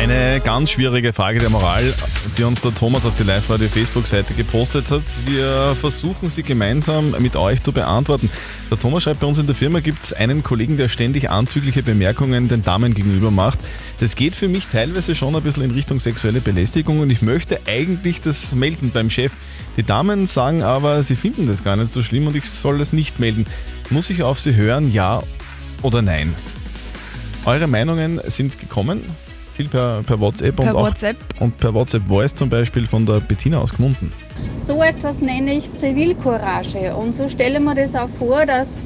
Eine ganz schwierige Frage der Moral, die uns der Thomas auf die Live-Radio Facebook-Seite gepostet hat. Wir versuchen sie gemeinsam mit euch zu beantworten. Der Thomas schreibt, bei uns in der Firma gibt es einen Kollegen, der ständig anzügliche Bemerkungen den Damen gegenüber macht. Das geht für mich teilweise schon ein bisschen in Richtung sexuelle Belästigung und ich möchte eigentlich das melden beim Chef. Die Damen sagen aber, sie finden das gar nicht so schlimm und ich soll es nicht melden. Muss ich auf sie hören, ja oder nein? Eure Meinungen sind gekommen viel per, per WhatsApp Per und auch WhatsApp. und per WhatsApp Voice zum Beispiel von der Bettina aus Gmunden. So etwas nenne ich Zivilcourage. Und so stelle ich mir das auch vor, dass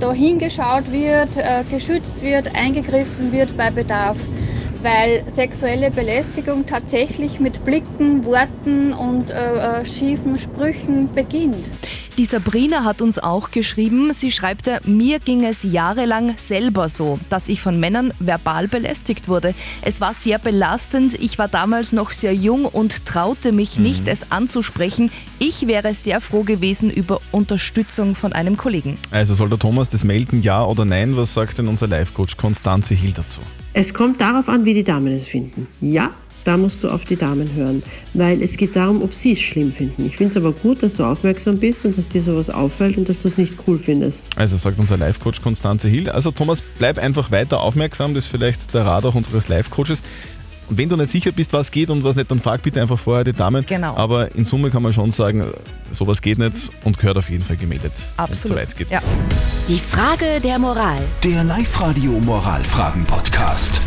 da hingeschaut wird, äh, geschützt wird, eingegriffen wird bei Bedarf. Weil sexuelle Belästigung tatsächlich mit Blicken, Worten und äh, äh, schiefen Sprüchen beginnt. Die Sabrina hat uns auch geschrieben, sie schreibt, mir ging es jahrelang selber so, dass ich von Männern verbal belästigt wurde. Es war sehr belastend, ich war damals noch sehr jung und traute mich nicht, es anzusprechen. Ich wäre sehr froh gewesen über Unterstützung von einem Kollegen. Also soll der Thomas das melden, ja oder nein? Was sagt denn unser Live-Coach Konstanze Hill dazu? Es kommt darauf an, wie die Damen es finden. Ja, da musst du auf die Damen hören, weil es geht darum, ob sie es schlimm finden. Ich finde es aber gut, dass du aufmerksam bist und dass dir sowas auffällt und dass du es nicht cool findest. Also sagt unser Live-Coach Konstanze Hill. Also Thomas, bleib einfach weiter aufmerksam, das ist vielleicht der Rat auch unseres Live-Coaches. Und wenn du nicht sicher bist, was geht und was nicht, dann frag bitte einfach vorher die Damen. Genau. Aber in Summe kann man schon sagen, sowas geht nicht und gehört auf jeden Fall gemeldet, wenn es zu weit geht. Ja. Die Frage der Moral. Der Live-Radio Moralfragen-Podcast.